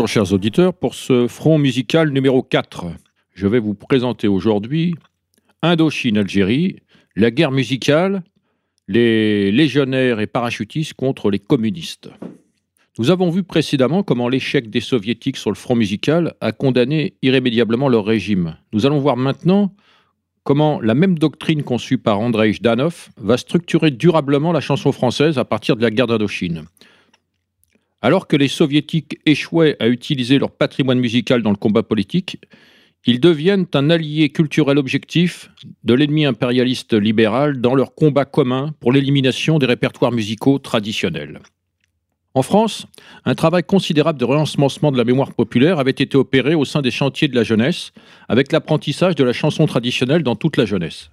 Bonjour chers auditeurs, pour ce front musical numéro 4, je vais vous présenter aujourd'hui Indochine-Algérie, la guerre musicale, les légionnaires et parachutistes contre les communistes. Nous avons vu précédemment comment l'échec des soviétiques sur le front musical a condamné irrémédiablement leur régime. Nous allons voir maintenant comment la même doctrine conçue par Andrei Jdanov va structurer durablement la chanson française à partir de la guerre d'Indochine. Alors que les soviétiques échouaient à utiliser leur patrimoine musical dans le combat politique, ils deviennent un allié culturel objectif de l'ennemi impérialiste libéral dans leur combat commun pour l'élimination des répertoires musicaux traditionnels. En France, un travail considérable de réensemencement de la mémoire populaire avait été opéré au sein des chantiers de la jeunesse, avec l'apprentissage de la chanson traditionnelle dans toute la jeunesse.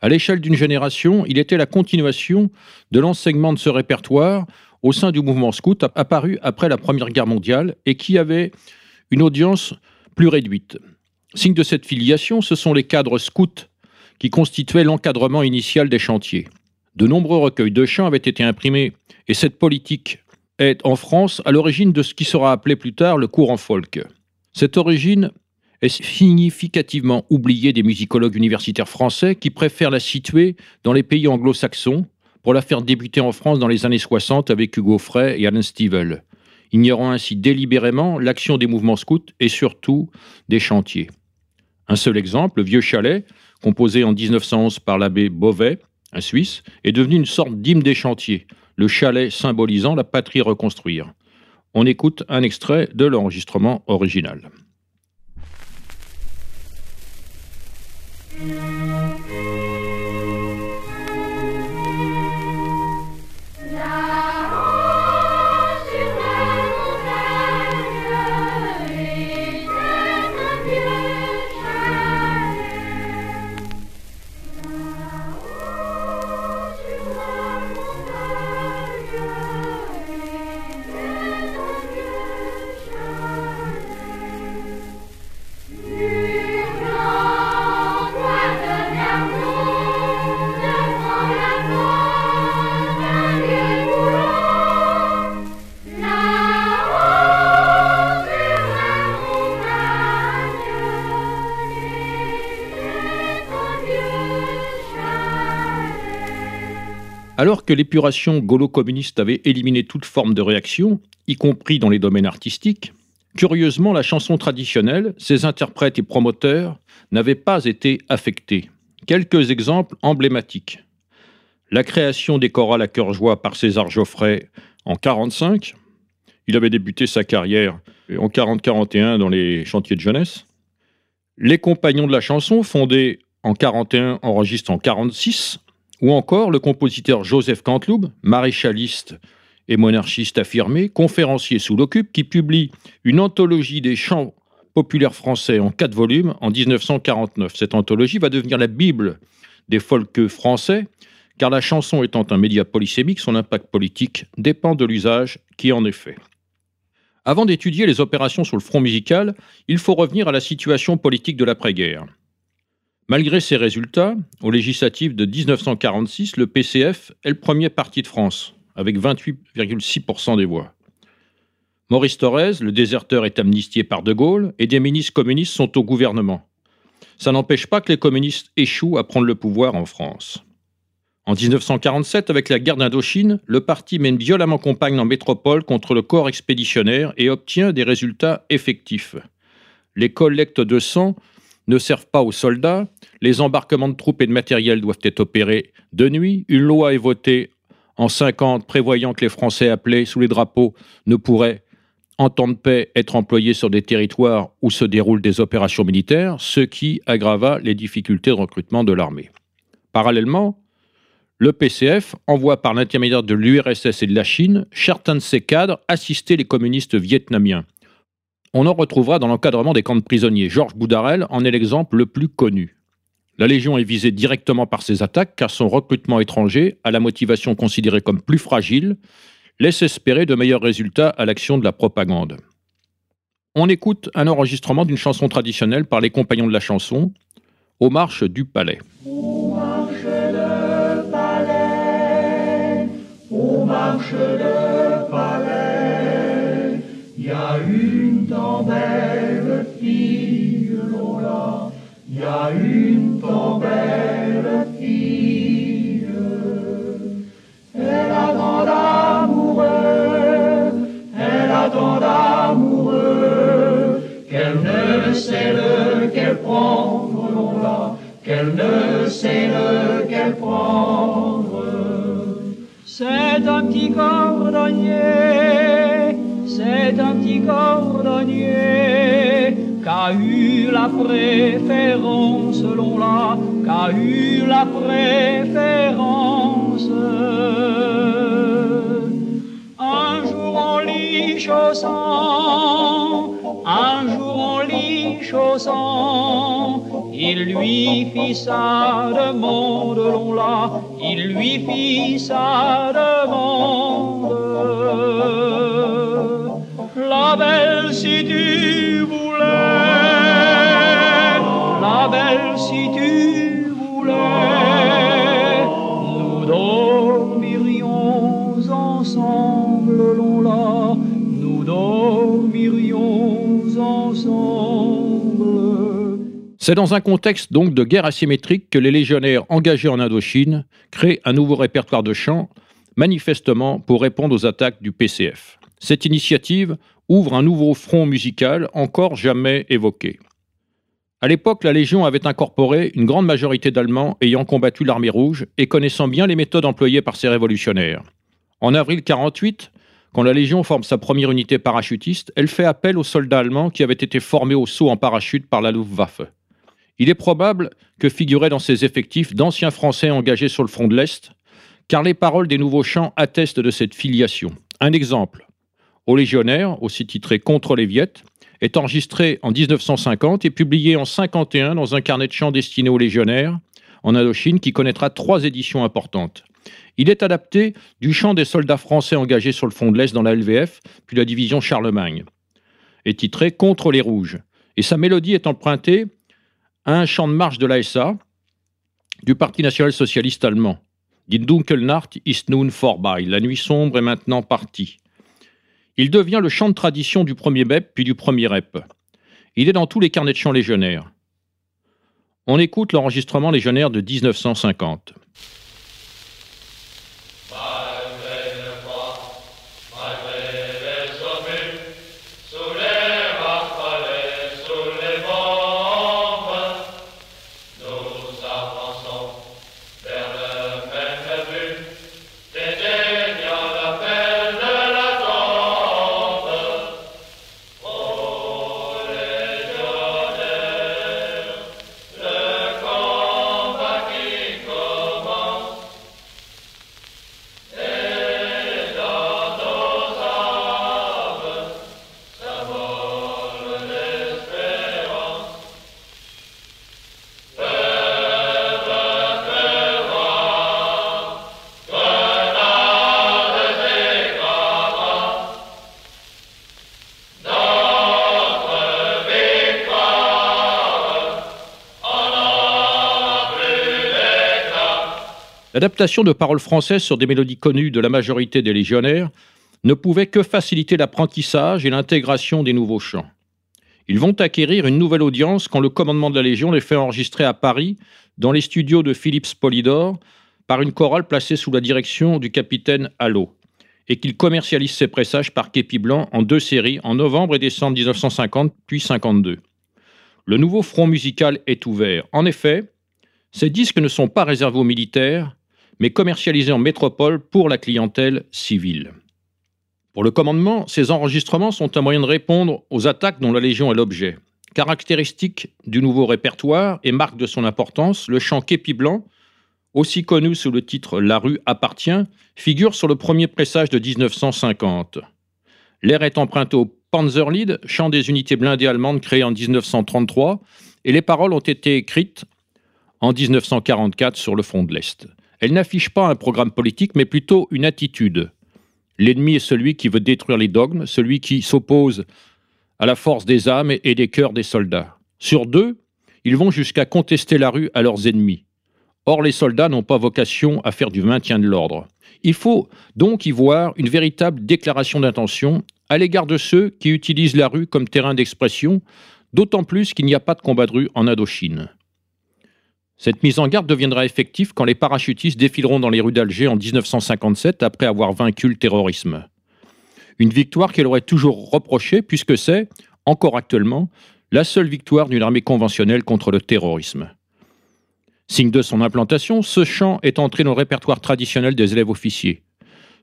À l'échelle d'une génération, il était la continuation de l'enseignement de ce répertoire au sein du mouvement scout apparu après la Première Guerre mondiale et qui avait une audience plus réduite. Signe de cette filiation, ce sont les cadres scouts qui constituaient l'encadrement initial des chantiers. De nombreux recueils de chants avaient été imprimés et cette politique est en France à l'origine de ce qui sera appelé plus tard le courant folk. Cette origine est significativement oubliée des musicologues universitaires français qui préfèrent la situer dans les pays anglo-saxons pour la faire débuter en France dans les années 60 avec Hugo Frey et Alan Stivell, ignorant ainsi délibérément l'action des mouvements scouts et surtout des chantiers. Un seul exemple, le Vieux Chalet, composé en 1911 par l'abbé Beauvais, un Suisse, est devenu une sorte d'hymne des chantiers, le chalet symbolisant la patrie reconstruire. On écoute un extrait de l'enregistrement original. Alors que l'épuration gaulo-communiste avait éliminé toute forme de réaction, y compris dans les domaines artistiques, curieusement, la chanson traditionnelle, ses interprètes et promoteurs n'avaient pas été affectés. Quelques exemples emblématiques. La création des chorales à cœur joie par César Geoffrey en 1945. Il avait débuté sa carrière en 40-41 dans les chantiers de jeunesse. Les Compagnons de la chanson, fondés en 41, enregistrent en 46 ou encore le compositeur Joseph Cantloub, maréchaliste et monarchiste affirmé, conférencier sous l'occupe, qui publie une anthologie des chants populaires français en quatre volumes en 1949. Cette anthologie va devenir la Bible des folks français, car la chanson étant un média polysémique, son impact politique dépend de l'usage qui en est fait. Avant d'étudier les opérations sur le front musical, il faut revenir à la situation politique de l'après-guerre. Malgré ces résultats, aux législatives de 1946, le PCF est le premier parti de France, avec 28,6% des voix. Maurice Thorez, le déserteur, est amnistié par De Gaulle et des ministres communistes sont au gouvernement. Ça n'empêche pas que les communistes échouent à prendre le pouvoir en France. En 1947, avec la guerre d'Indochine, le parti mène violemment campagne en métropole contre le corps expéditionnaire et obtient des résultats effectifs. Les collectes de sang ne servent pas aux soldats, les embarquements de troupes et de matériel doivent être opérés de nuit, une loi est votée en 50 prévoyant que les Français appelés sous les drapeaux ne pourraient, en temps de paix, être employés sur des territoires où se déroulent des opérations militaires, ce qui aggrava les difficultés de recrutement de l'armée. Parallèlement, le PCF envoie par l'intermédiaire de l'URSS et de la Chine certains de ses cadres assister les communistes vietnamiens on en retrouvera dans l'encadrement des camps de prisonniers. Georges Boudarel en est l'exemple le plus connu. La Légion est visée directement par ces attaques car son recrutement étranger, à la motivation considérée comme plus fragile, laisse espérer de meilleurs résultats à l'action de la propagande. On écoute un enregistrement d'une chanson traditionnelle par les compagnons de la chanson, Aux marches du palais. Une tant belle fille. Elle a tant d'amoureux, elle a tant d'amoureux, qu'elle ne sait lequel prendre, non là, qu'elle ne sait lequel prendre. C'est un petit cordonnier, c'est un petit cordonnier qu'a eu la préférence, selon la, qu'a eu la préférence. Un jour en lit chaussant, un jour en lit chaussant, il lui fit sa demande, l'on l'a, il lui fit sa demande. C'est dans un contexte donc de guerre asymétrique que les légionnaires engagés en Indochine créent un nouveau répertoire de chants, manifestement pour répondre aux attaques du PCF. Cette initiative ouvre un nouveau front musical encore jamais évoqué. À l'époque, la Légion avait incorporé une grande majorité d'Allemands ayant combattu l'armée rouge et connaissant bien les méthodes employées par ces révolutionnaires. En avril 48, quand la Légion forme sa première unité parachutiste, elle fait appel aux soldats allemands qui avaient été formés au saut en parachute par la Luftwaffe. Il est probable que figuraient dans ces effectifs d'anciens Français engagés sur le front de l'Est, car les paroles des nouveaux chants attestent de cette filiation. Un exemple, aux légionnaires, aussi titré Contre les Viettes, est enregistré en 1950 et publié en 51 dans un carnet de chants destiné aux légionnaires en Indochine qui connaîtra trois éditions importantes. Il est adapté du chant des soldats français engagés sur le front de l'Est dans la LVF, puis la division Charlemagne, et titré Contre les Rouges. Et sa mélodie est empruntée un chant de marche de l'ASA, du Parti national socialiste allemand. Die Dunkelnacht ist nun vorbei. La nuit sombre est maintenant partie. Il devient le chant de tradition du premier BEP puis du premier REP. Il est dans tous les carnets de chants légionnaires. On écoute l'enregistrement légionnaire de 1950. L'adaptation de paroles françaises sur des mélodies connues de la majorité des légionnaires ne pouvait que faciliter l'apprentissage et l'intégration des nouveaux chants. Ils vont acquérir une nouvelle audience quand le commandement de la Légion les fait enregistrer à Paris, dans les studios de Philippe Polydor, par une chorale placée sous la direction du capitaine Allot, et qu'il commercialise ses pressages par Képi Blanc en deux séries, en novembre et décembre 1950, puis 52. Le nouveau front musical est ouvert. En effet, ces disques ne sont pas réservés aux militaires, mais commercialisés en métropole pour la clientèle civile. Pour le commandement, ces enregistrements sont un moyen de répondre aux attaques dont la Légion est l'objet. Caractéristique du nouveau répertoire et marque de son importance, le chant Képi Blanc, aussi connu sous le titre La rue appartient, figure sur le premier pressage de 1950. L'air est emprunté au Panzerlied, chant des unités blindées allemandes créé en 1933, et les paroles ont été écrites en 1944 sur le front de l'Est. Elle n'affiche pas un programme politique, mais plutôt une attitude. L'ennemi est celui qui veut détruire les dogmes, celui qui s'oppose à la force des âmes et des cœurs des soldats. Sur deux, ils vont jusqu'à contester la rue à leurs ennemis. Or, les soldats n'ont pas vocation à faire du maintien de l'ordre. Il faut donc y voir une véritable déclaration d'intention à l'égard de ceux qui utilisent la rue comme terrain d'expression, d'autant plus qu'il n'y a pas de combat de rue en Indochine. Cette mise en garde deviendra effective quand les parachutistes défileront dans les rues d'Alger en 1957 après avoir vaincu le terrorisme. Une victoire qu'elle aurait toujours reprochée puisque c'est, encore actuellement, la seule victoire d'une armée conventionnelle contre le terrorisme. Signe de son implantation, ce chant est entré dans le répertoire traditionnel des élèves officiers.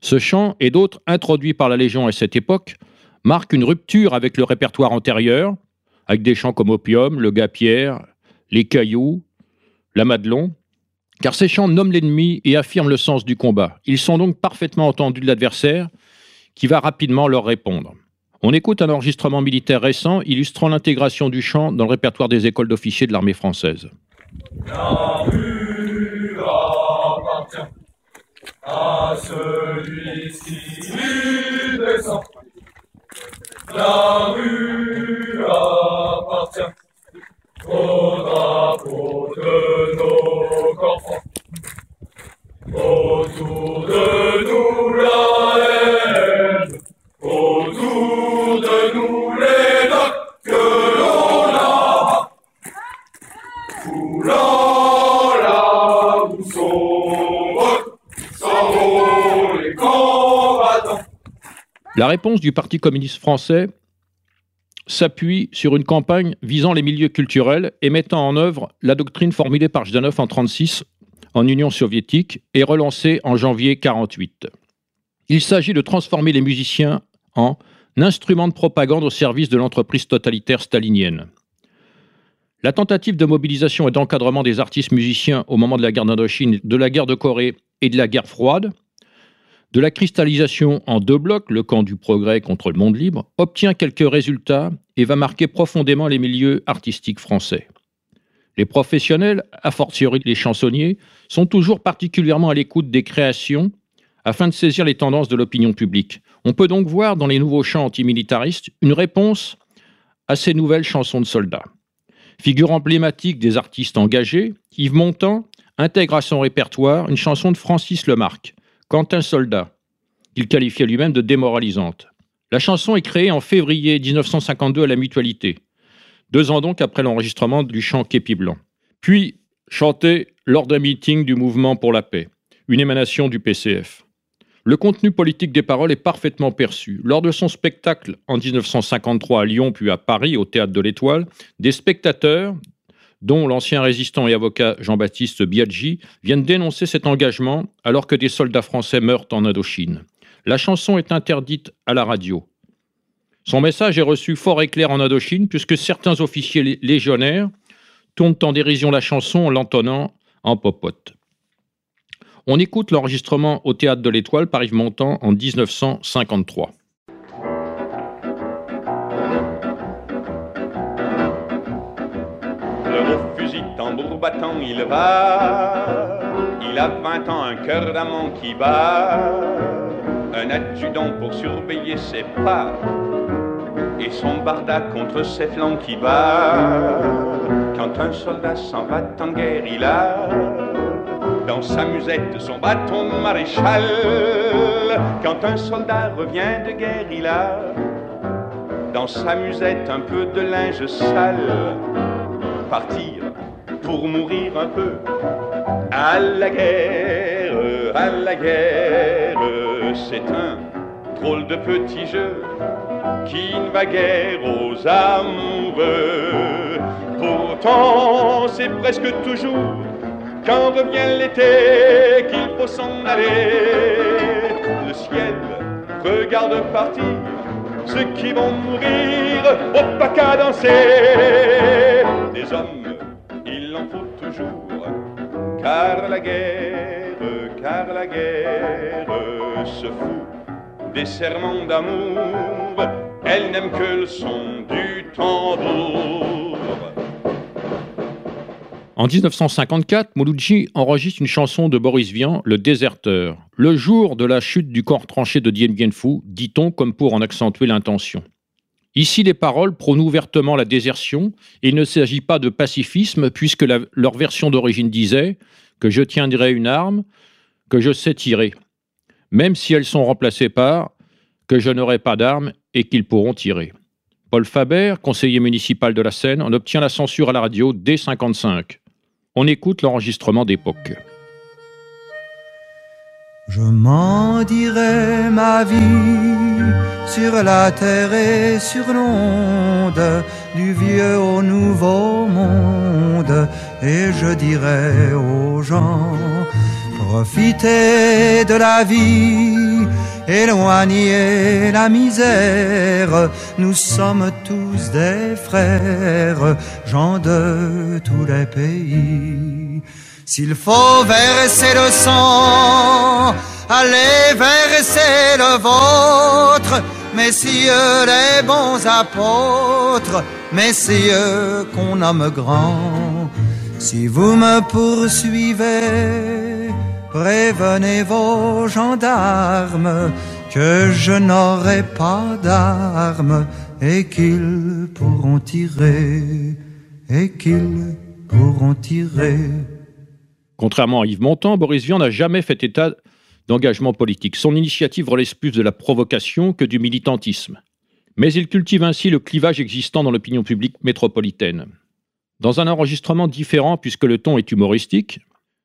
Ce chant et d'autres introduits par la Légion à cette époque marquent une rupture avec le répertoire antérieur, avec des chants comme Opium, Le Gars-Pierre, Les Cailloux, La Madelon, car ces chants nomment l'ennemi et affirment le sens du combat. Ils sont donc parfaitement entendus de l'adversaire, qui va rapidement leur répondre. On écoute un enregistrement militaire récent illustrant l'intégration du chant dans le répertoire des écoles d'officiers de l'armée française. Au drapeau de nos corps. Autour de nous la haine, autour de nous les docks que l'on a. Foulant la boue sombre, vont les combattants. La réponse du Parti communiste français s'appuie sur une campagne visant les milieux culturels et mettant en œuvre la doctrine formulée par Zhdanov en 1936 en Union soviétique et relancée en janvier 1948. Il s'agit de transformer les musiciens en instruments de propagande au service de l'entreprise totalitaire stalinienne. La tentative de mobilisation et d'encadrement des artistes musiciens au moment de la guerre d'Indochine, de la guerre de Corée et de la guerre froide, de la cristallisation en deux blocs, le camp du progrès contre le monde libre, obtient quelques résultats et va marquer profondément les milieux artistiques français. Les professionnels, a fortiori les chansonniers, sont toujours particulièrement à l'écoute des créations afin de saisir les tendances de l'opinion publique. On peut donc voir dans les nouveaux chants antimilitaristes une réponse à ces nouvelles chansons de soldats. Figure emblématique des artistes engagés, Yves Montand intègre à son répertoire une chanson de Francis Lemarque, Quand un soldat, qu'il qualifiait lui-même de démoralisante. La chanson est créée en février 1952 à la Mutualité, deux ans donc après l'enregistrement du chant Képi Blanc. Puis chantée lors d'un meeting du Mouvement pour la paix, une émanation du PCF. Le contenu politique des paroles est parfaitement perçu. Lors de son spectacle en 1953 à Lyon puis à Paris au Théâtre de l'Étoile, des spectateurs, dont l'ancien résistant et avocat Jean-Baptiste Biaggi, viennent dénoncer cet engagement alors que des soldats français meurent en Indochine. La chanson est interdite à la radio. Son message est reçu fort et clair en Indochine puisque certains officiers lé- légionnaires tournent en dérision la chanson en l'entonnant en popote. On écoute l'enregistrement au Théâtre de l'Étoile par Yves Montand en 1953. Tambour battant, il va. Il a vingt ans, un cœur d'amant qui bat. Un adjudant pour surveiller ses pas. Et son barda contre ses flancs qui bat. Quand un soldat s'en va en guerre, il a. Dans sa musette son bâton maréchal. Quand un soldat revient de guerre, il a. Dans sa musette un peu de linge sale partir pour mourir un peu. À la guerre, à la guerre, c'est un drôle de petit jeu qui ne va guère aux amoureux. Pourtant, c'est presque toujours quand revient l'été qu'il faut s'en aller. Le ciel regarde partir ceux qui vont mourir au pas qu'à danser. Des hommes, car la guerre, car la guerre se fout des serments d'amour. Elle n'aime que le du tambour. En 1954, Mouloudji enregistre une chanson de Boris Vian, Le Déserteur, le jour de la chute du corps tranché de Dien Bien Phu, dit-on comme pour en accentuer l'intention. Ici, les paroles prônent ouvertement la désertion il ne s'agit pas de pacifisme puisque leur version d'origine disait que je tiendrai une arme, que je sais tirer, même si elles sont remplacées par que je n'aurai pas d'armes et qu'ils pourront tirer. Paul Faber, conseiller municipal de la Seine, en obtient la censure à la radio dès 55. On écoute l'enregistrement d'époque. Je m'en dirai ma vie sur la terre et sur l'onde, du vieux au nouveau monde, et je dirai aux gens, profitez de la vie, éloignez la misère, nous sommes tous des frères, gens de tous les pays. S'il faut verser le sang, allez verser le vôtre, messieurs les bons apôtres, messieurs qu'on nomme grands. Si vous me poursuivez, prévenez vos gendarmes que je n'aurai pas d'armes et qu'ils pourront tirer, et qu'ils pourront tirer. Contrairement à Yves Montand, Boris Vian n'a jamais fait état d'engagement politique. Son initiative relève plus de la provocation que du militantisme. Mais il cultive ainsi le clivage existant dans l'opinion publique métropolitaine. Dans un enregistrement différent, puisque le ton est humoristique,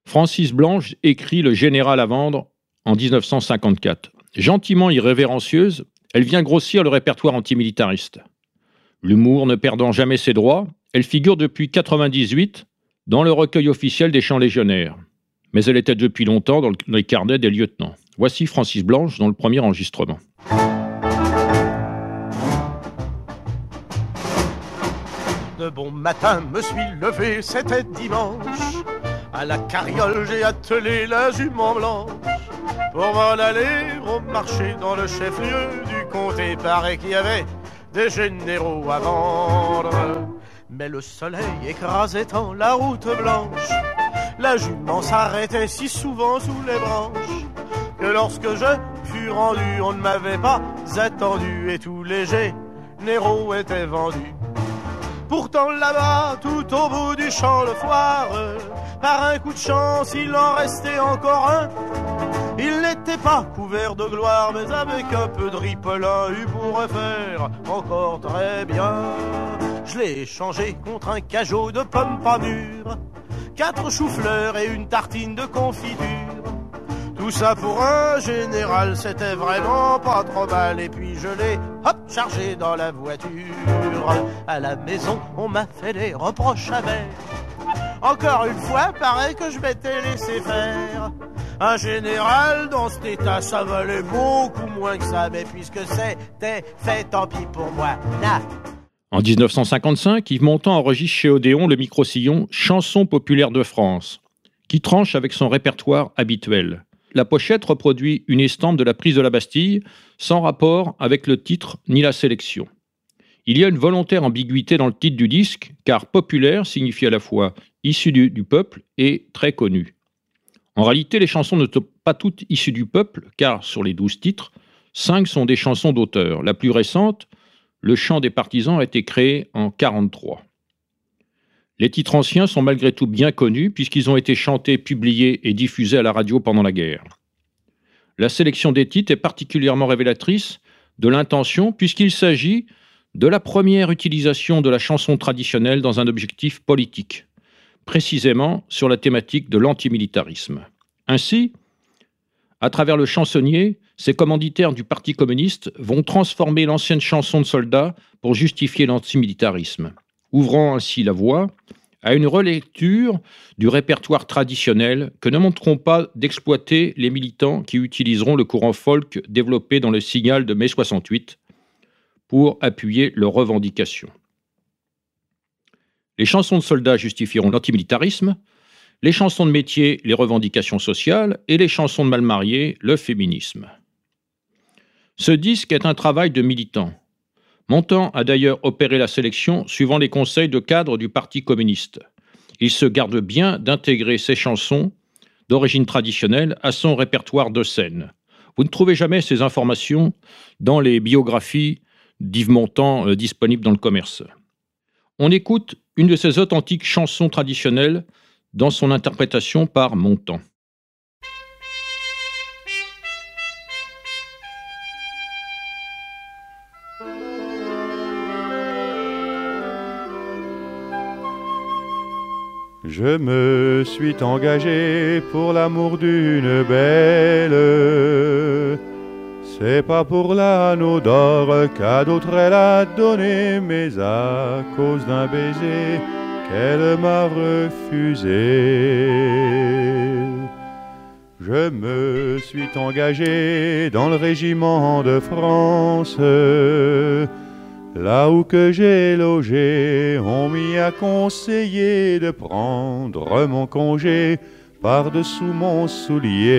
Francis Blanche écrit Le général à vendre en 1954. Gentiment irrévérencieuse, elle vient grossir le répertoire antimilitariste. L'humour ne perdant jamais ses droits, elle figure depuis 1998 dans le recueil officiel des chants légionnaires. Mais elle était depuis longtemps dans les carnets des lieutenants. Voici Francis Blanche dans le premier enregistrement. De bon matin me suis levé, c'était dimanche. À la carriole, j'ai attelé la jument blanche. Pour m'en aller au marché dans le chef-lieu du comté, paraît qu'il y avait des généraux à vendre. Mais le soleil écrasait tant la route blanche, la jument s'arrêtait si souvent sous les branches, que lorsque je fus rendu, on ne m'avait pas attendu et tout léger, Néro était vendu. Pourtant là-bas, tout au bout du champ de foire, par un coup de chance, il en restait encore un. Il n'était pas couvert de gloire, mais avec un peu de ripolin, il pourrait faire encore très bien. Je l'ai échangé contre un cajot de pommes pas mûres, quatre choux-fleurs et une tartine de confiture. Tout ça pour un général, c'était vraiment pas trop mal. Et puis je l'ai, hop, chargé dans la voiture. À la maison, on m'a fait des reproches amers. Encore une fois, pareil que je m'étais laissé faire. Un général dans cet état, ça valait beaucoup moins que ça. Mais puisque c'était fait, tant pis pour moi. En 1955, Yves Montand enregistre chez Odéon le micro-sillon Chansons populaires de France, qui tranche avec son répertoire habituel. La pochette reproduit une estampe de la prise de la Bastille, sans rapport avec le titre ni la sélection. Il y a une volontaire ambiguïté dans le titre du disque, car populaire signifie à la fois issu du, du peuple et très connu. En réalité, les chansons ne sont pas toutes issues du peuple, car sur les douze titres, cinq sont des chansons d'auteur. La plus récente, Le chant des partisans, a été créée en 1943. Les titres anciens sont malgré tout bien connus puisqu'ils ont été chantés, publiés et diffusés à la radio pendant la guerre. La sélection des titres est particulièrement révélatrice de l'intention puisqu'il s'agit de la première utilisation de la chanson traditionnelle dans un objectif politique, précisément sur la thématique de l'antimilitarisme. Ainsi, à travers le chansonnier, ces commanditaires du Parti communiste vont transformer l'ancienne chanson de soldats pour justifier l'antimilitarisme, ouvrant ainsi la voie à une relecture du répertoire traditionnel que ne montreront pas d'exploiter les militants qui utiliseront le courant folk développé dans le signal de mai 68 pour appuyer leurs revendications. Les chansons de soldats justifieront l'antimilitarisme, les chansons de métier, les revendications sociales, et les chansons de mal mariés, le féminisme. Ce disque est un travail de militant. Montand a d'ailleurs opéré la sélection suivant les conseils de cadre du Parti communiste. Il se garde bien d'intégrer ces chansons d'origine traditionnelle à son répertoire de scène. Vous ne trouvez jamais ces informations dans les biographies d'Yves Montand euh, disponibles dans le commerce. On écoute une de ces authentiques chansons traditionnelles dans son interprétation par Montand. Je me suis engagé pour l'amour d'une belle. C'est pas pour l'anneau d'or qu'à d'autres elle a donné, mais à cause d'un baiser qu'elle m'a refusé. Je me suis engagé dans le régiment de France. Là où que j'ai logé, on m'y a conseillé de prendre mon congé par-dessous mon soulier.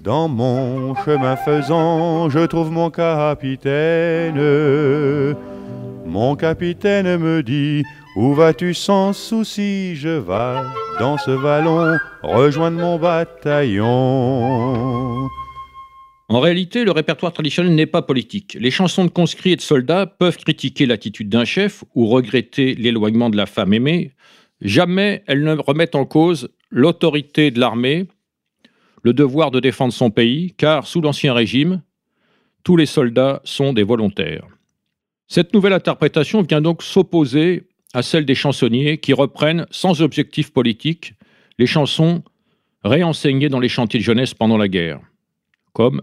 Dans mon chemin faisant, je trouve mon capitaine. Mon capitaine me dit, où vas-tu sans souci? Je vais dans ce vallon rejoindre mon bataillon. En réalité, le répertoire traditionnel n'est pas politique. Les chansons de conscrits et de soldats peuvent critiquer l'attitude d'un chef ou regretter l'éloignement de la femme aimée. Jamais elles ne remettent en cause l'autorité de l'armée, le devoir de défendre son pays, car sous l'Ancien Régime, tous les soldats sont des volontaires. Cette nouvelle interprétation vient donc s'opposer à celle des chansonniers qui reprennent, sans objectif politique, les chansons réenseignées dans les chantiers de jeunesse pendant la guerre, comme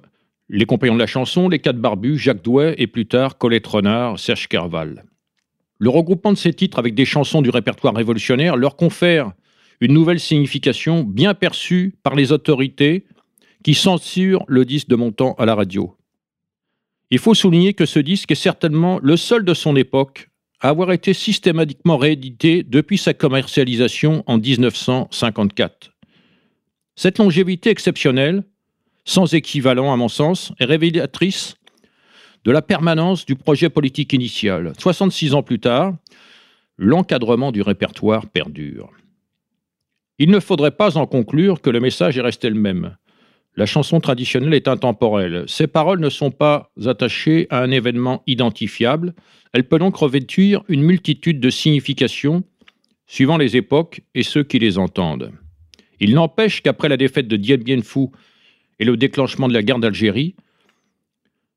les compagnons de la chanson, les quatre barbus, Jacques Douai et plus tard Colette Renard, Serge Kerval. Le regroupement de ces titres avec des chansons du répertoire révolutionnaire leur confère une nouvelle signification bien perçue par les autorités qui censurent le disque de montant à la radio. Il faut souligner que ce disque est certainement le seul de son époque à avoir été systématiquement réédité depuis sa commercialisation en 1954. Cette longévité exceptionnelle sans équivalent à mon sens, est révélatrice de la permanence du projet politique initial. 66 ans plus tard, l'encadrement du répertoire perdure. Il ne faudrait pas en conclure que le message est resté le même. La chanson traditionnelle est intemporelle. Ses paroles ne sont pas attachées à un événement identifiable. Elle peut donc revêtir une multitude de significations suivant les époques et ceux qui les entendent. Il n'empêche qu'après la défaite de Dien Bien Phu et le déclenchement de la guerre d'Algérie,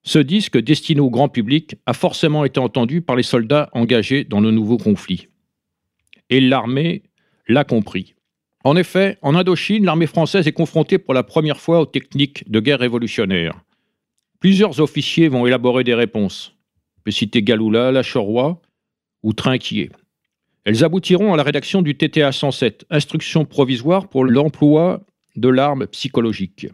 ce disque destiné au grand public a forcément été entendu par les soldats engagés dans le nouveau conflit. Et l'armée l'a compris. En effet, en Indochine, l'armée française est confrontée pour la première fois aux techniques de guerre révolutionnaire. Plusieurs officiers vont élaborer des réponses. On peut citer Galula, Lachorois ou Trinquier. Elles aboutiront à la rédaction du TTA 107, instruction provisoire pour l'emploi de l'arme psychologique.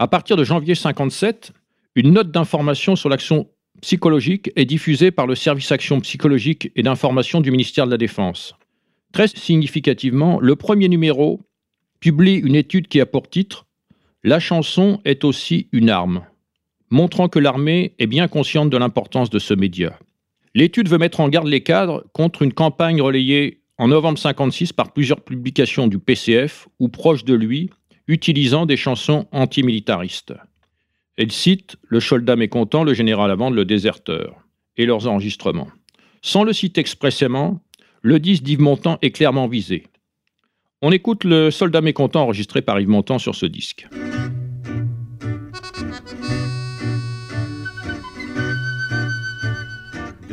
À partir de janvier 57, une note d'information sur l'action psychologique est diffusée par le service action psychologique et d'information du ministère de la Défense. Très significativement, le premier numéro publie une étude qui a pour titre La chanson est aussi une arme, montrant que l'armée est bien consciente de l'importance de ce média. L'étude veut mettre en garde les cadres contre une campagne relayée en novembre 56 par plusieurs publications du PCF ou proches de lui utilisant des chansons antimilitaristes. Elle cite Le soldat mécontent, le général Avant, le déserteur, et leurs enregistrements. Sans le citer expressément, le disque d'Yves Montand est clairement visé. On écoute le soldat mécontent enregistré par Yves Montand sur ce disque.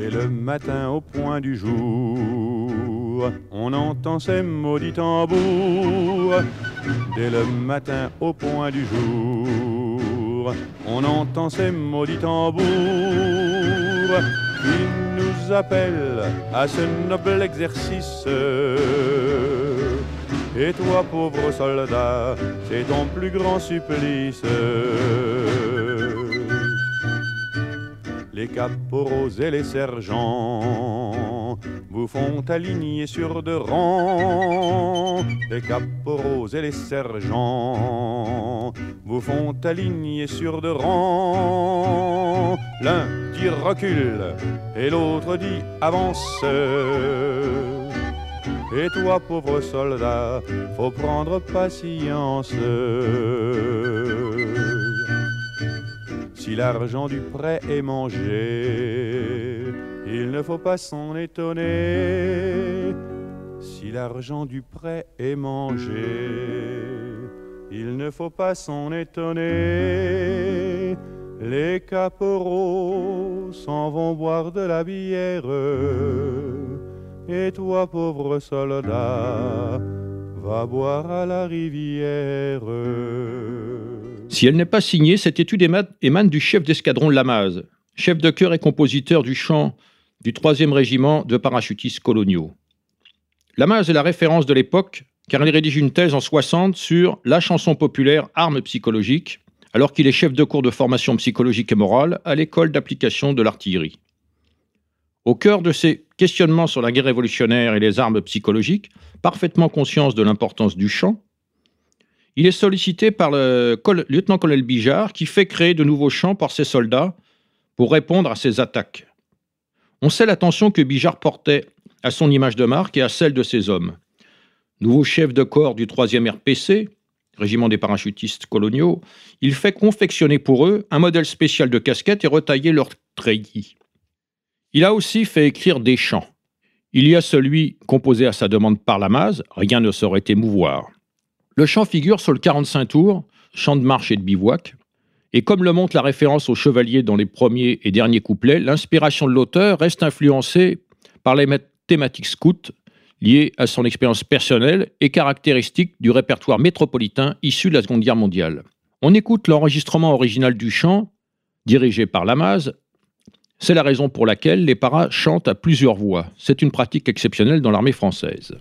Dès le matin au point du jour, on entend ces maudits tambours Dès le matin au point du jour, on entend ces maudits tambours qui nous appellent à ce noble exercice. Et toi, pauvre soldat, c'est ton plus grand supplice. Les caporaux et les sergents vous font aligner sur deux rangs. Les caporaux et les sergents vous font aligner sur deux rangs. L'un dit recule et l'autre dit avance. Et toi, pauvre soldat, faut prendre patience. Si l'argent du prêt est mangé, il ne faut pas s'en étonner. Si l'argent du prêt est mangé, il ne faut pas s'en étonner. Les caporaux s'en vont boire de la bière. Et toi, pauvre soldat, va boire à la rivière. Si elle n'est pas signée, cette étude éma- émane du chef d'escadron Lamaze, chef de chœur et compositeur du chant du 3e régiment de parachutistes coloniaux. Lamaze est la référence de l'époque car il rédige une thèse en 60 sur la chanson populaire arme psychologique, alors qu'il est chef de cours de formation psychologique et morale à l'école d'application de l'artillerie. Au cœur de ses questionnements sur la guerre révolutionnaire et les armes psychologiques, parfaitement conscience de l'importance du chant, il est sollicité par le col- lieutenant-colonel Bijard qui fait créer de nouveaux chants par ses soldats pour répondre à ces attaques. On sait l'attention que Bijard portait à son image de marque et à celle de ses hommes. Nouveau chef de corps du 3e RPC, régiment des parachutistes coloniaux, il fait confectionner pour eux un modèle spécial de casquette et retailler leurs treillis. Il a aussi fait écrire des chants. Il y a celui composé à sa demande par Lamaze, rien ne saurait émouvoir. Le chant figure sur le 45 tours, chant de marche et de bivouac, et comme le montre la référence au chevalier dans les premiers et derniers couplets, l'inspiration de l'auteur reste influencée par les thématiques scouts liées à son expérience personnelle et caractéristiques du répertoire métropolitain issu de la Seconde Guerre mondiale. On écoute l'enregistrement original du chant, dirigé par Lamaze. C'est la raison pour laquelle les paras chantent à plusieurs voix. C'est une pratique exceptionnelle dans l'armée française.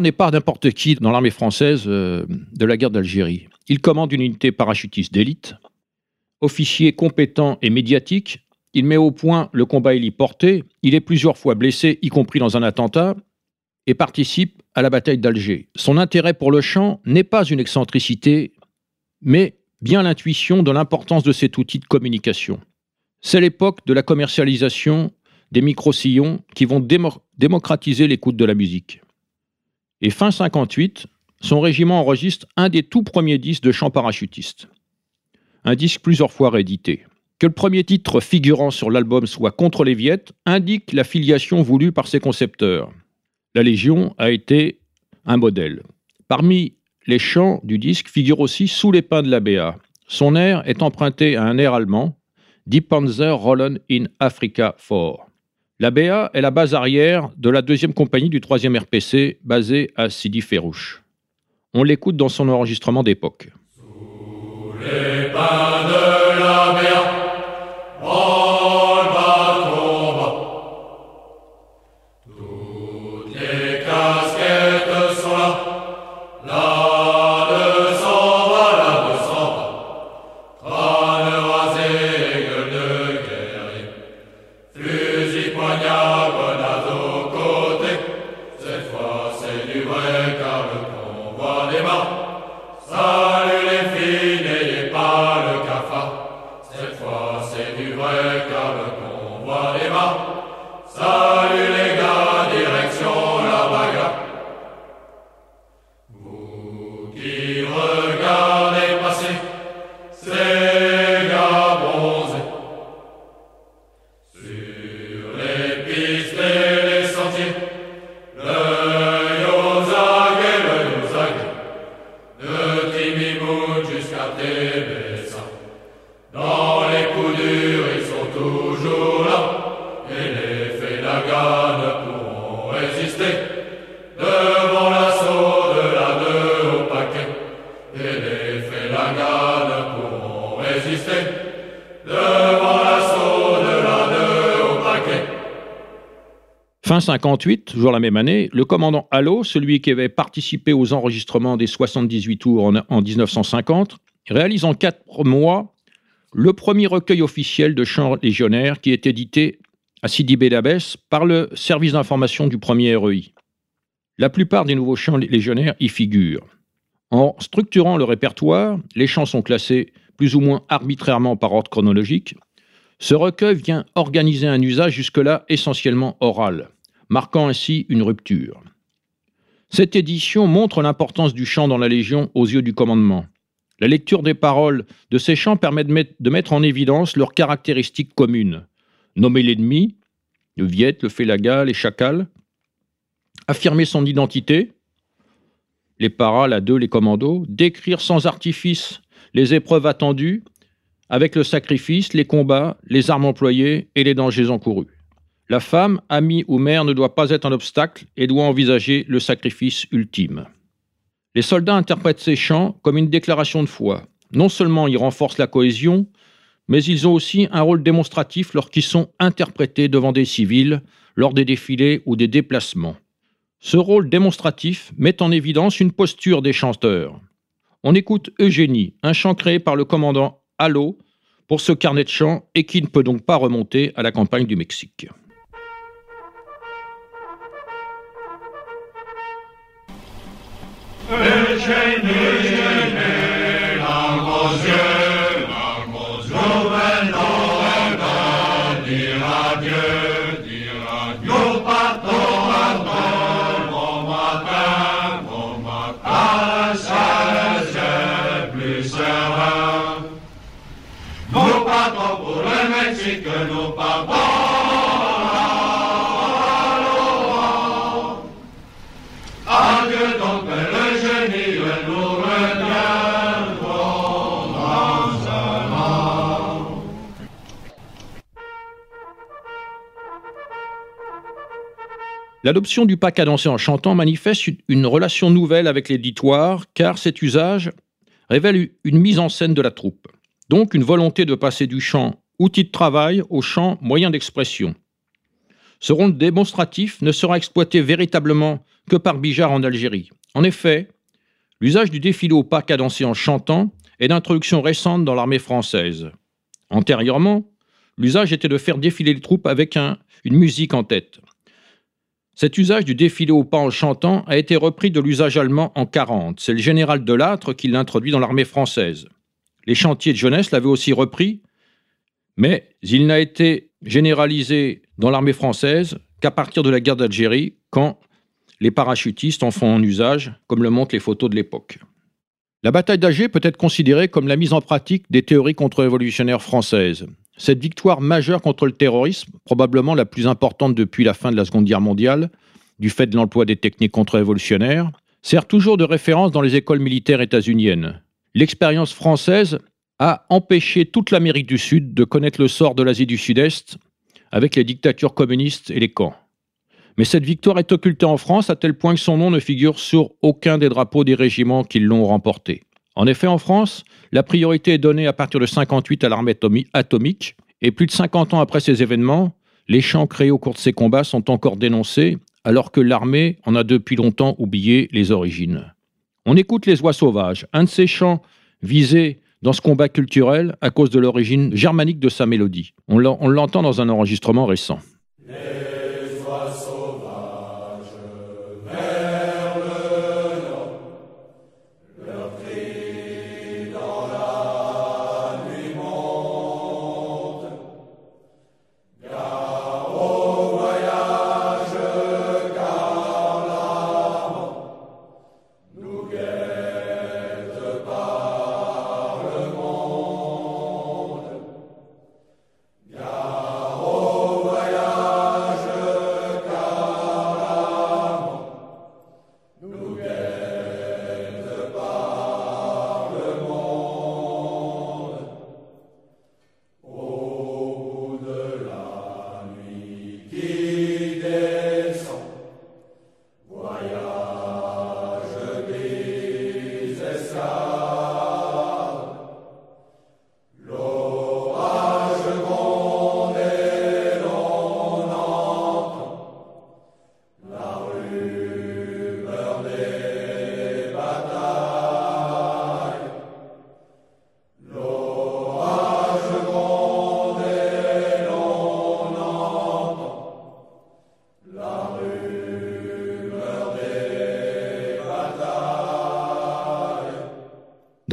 N'est pas n'importe qui dans l'armée française euh, de la guerre d'Algérie. Il commande une unité parachutiste d'élite. Officier compétent et médiatique, il met au point le combat héliporté. Il est plusieurs fois blessé, y compris dans un attentat, et participe à la bataille d'Alger. Son intérêt pour le chant n'est pas une excentricité, mais bien l'intuition de l'importance de cet outil de communication. C'est l'époque de la commercialisation des micro-sillons qui vont démo- démocratiser l'écoute de la musique. Et fin 58, son régiment enregistre un des tout premiers disques de chant parachutiste. Un disque plusieurs fois réédité. Que le premier titre figurant sur l'album soit Contre les Viettes indique la filiation voulue par ses concepteurs. La Légion a été un modèle. Parmi les chants du disque figure aussi Sous les pins de la BA. Son air est emprunté à un air allemand, Die Panzer rollen in Africa 4. La BA est la base arrière de la deuxième compagnie du 3e RPC, basée à Sidi Ferrouche. On l'écoute dans son enregistrement d'époque. 1958, toujours la même année, le commandant Hallot, celui qui avait participé aux enregistrements des 78 tours en, 1950, réalise en quatre mois le premier recueil officiel de chants légionnaires qui est édité à Sidi Bedabès par le service d'information du premier REI. La plupart des nouveaux chants légionnaires y figurent. En structurant le répertoire, les chants sont classés plus ou moins arbitrairement par ordre chronologique. Ce recueil vient organiser un usage jusque-là essentiellement oral marquant ainsi une rupture. Cette édition montre l'importance du chant dans la Légion aux yeux du commandement. La lecture des paroles de ces chants permet de mettre, en évidence leurs caractéristiques communes. Nommer l'ennemi, le Viet, le Félaga, les chacals. Affirmer son identité, les paras, la deux, les commandos. Décrire sans artifice les épreuves attendues, avec le sacrifice, les combats, les armes employées et les dangers encourus. La femme, amie ou mère ne doit pas être un obstacle et doit envisager le sacrifice ultime. Les soldats interprètent ces chants comme une déclaration de foi. Non seulement ils renforcent la cohésion, mais ils ont aussi un rôle démonstratif lorsqu'ils sont interprétés devant des civils, lors des défilés ou des déplacements. Ce rôle démonstratif met en évidence une posture des chanteurs. On écoute Eugénie, un chant créé par le commandant Hallot pour ce carnet de chants et qui ne peut donc pas remonter à la campagne du Mexique. Nous L'adoption du pas cadencé en chantant manifeste une- relation nouvelle avec l'éditoire, car cet usage révèle une mise en scène de la troupe. Donc une volonté de passer du chant outil de travail au chant moyen d'expression. Ce rôle démonstratif ne sera exploité véritablement que par Bijard en Algérie. En effet, l'usage du défilé au pas cadencé en chantant est d'introduction récente dans l'armée française. Antérieurement, l'usage était de faire défiler les troupes avec un- une musique en tête. Cet usage du défilé au pas en chantant a été repris de l'usage allemand en 40. C'est le général Delattre qui l'introduit dans l'armée française. Les chantiers de jeunesse l'avaient aussi repris, mais il n'a été généralisé dans l'armée française qu'à partir de la guerre d'Algérie, quand les parachutistes en font un usage, comme le montrent les photos de l'époque. La bataille d'Alger peut être considérée comme la mise en pratique des théories contre-révolutionnaires françaises. Cette victoire majeure contre le terrorisme, probablement la plus importante depuis la fin de la Seconde Guerre mondiale, du fait de l'emploi des techniques contre-révolutionnaires, sert toujours de référence dans les écoles militaires états-uniennes. L'expérience française a empêché toute l'Amérique du Sud de connaître le sort de l'Asie du Sud-Est avec les dictatures communistes et les camps. Mais cette victoire est occultée en France à tel point que son nom ne figure sur aucun des drapeaux des régiments qui l'ont remporté. En effet, en France, la priorité est donnée à partir de 58 à l'armée atomi- atomique, et plus de 50 ans après ces événements, les champs créés au cours de ces combats sont encore dénoncés, alors que l'armée en a depuis longtemps oublié les origines. On écoute Les Oies Sauvages, un de ces chants visés dans ce combat culturel à cause de l'origine germanique de sa mélodie. On l'en- on l'entend dans un enregistrement récent.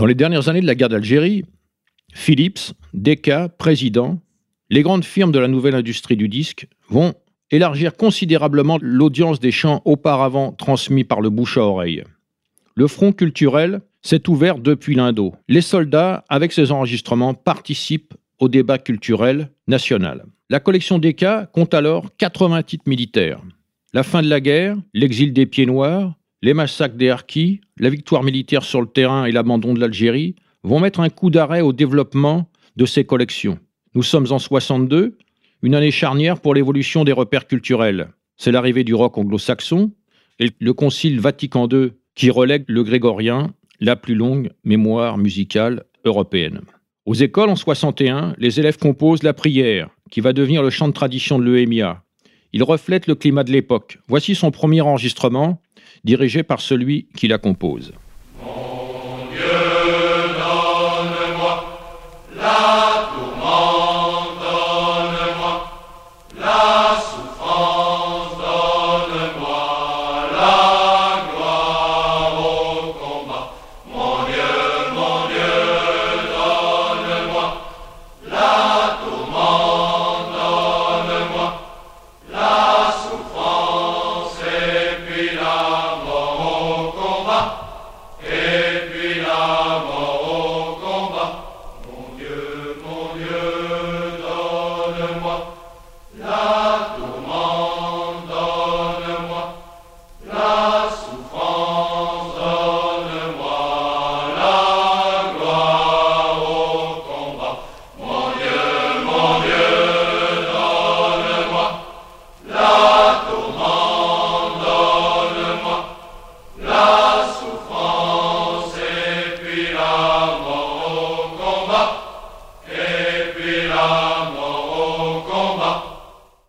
Dans les dernières années de la guerre d'Algérie, Philips, Decca, Président, les grandes firmes de la nouvelle industrie du disque vont élargir considérablement l'audience des chants auparavant transmis par le bouche à oreille. Le front culturel s'est ouvert depuis l'Indo. Les soldats, avec ces enregistrements, participent au débat culturel national. La collection Decca compte alors 80 titres militaires. La fin de la guerre, l'exil des pieds noirs, les massacres des Harkis, la victoire militaire sur le terrain et l'abandon de l'Algérie vont mettre un coup d'arrêt au développement de ces collections. Nous sommes en 62, une année charnière pour l'évolution des repères culturels. C'est l'arrivée du rock anglo-saxon et le Concile Vatican II qui relègue le grégorien, la plus longue mémoire musicale européenne. Aux écoles, en 61, les élèves composent la prière, qui va devenir le chant de tradition de l'EMIA. Il reflète le climat de l'époque. Voici son premier enregistrement, dirigé par celui qui la compose. «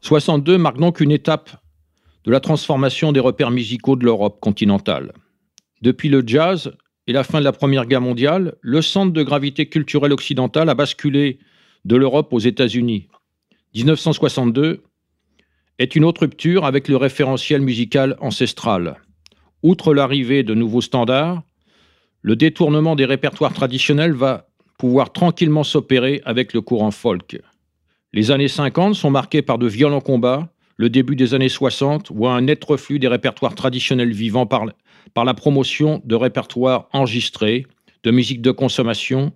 62 marque donc une étape de la transformation des repères musicaux de l'Europe continentale. Depuis le jazz et la fin de la Première Guerre mondiale, le centre de gravité culturelle occidentale a basculé de l'Europe aux États-Unis. 1962 est une autre rupture avec le référentiel musical ancestral. Outre l'arrivée de nouveaux standards, le détournement des répertoires traditionnels va pouvoir tranquillement s'opérer avec le courant folk. Les années 50 sont marquées par de violents combats, le début des années 60 voit un net reflux des répertoires traditionnels vivants par, par la promotion de répertoires enregistrés, de musique de consommation,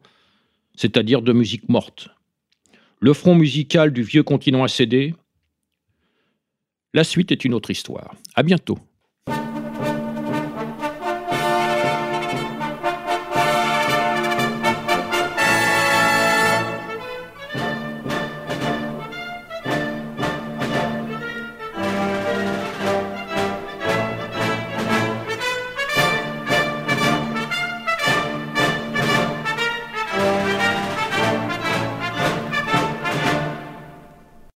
c'est-à-dire de musique morte. Le front musical du vieux continent a cédé. La suite est une autre histoire. À bientôt.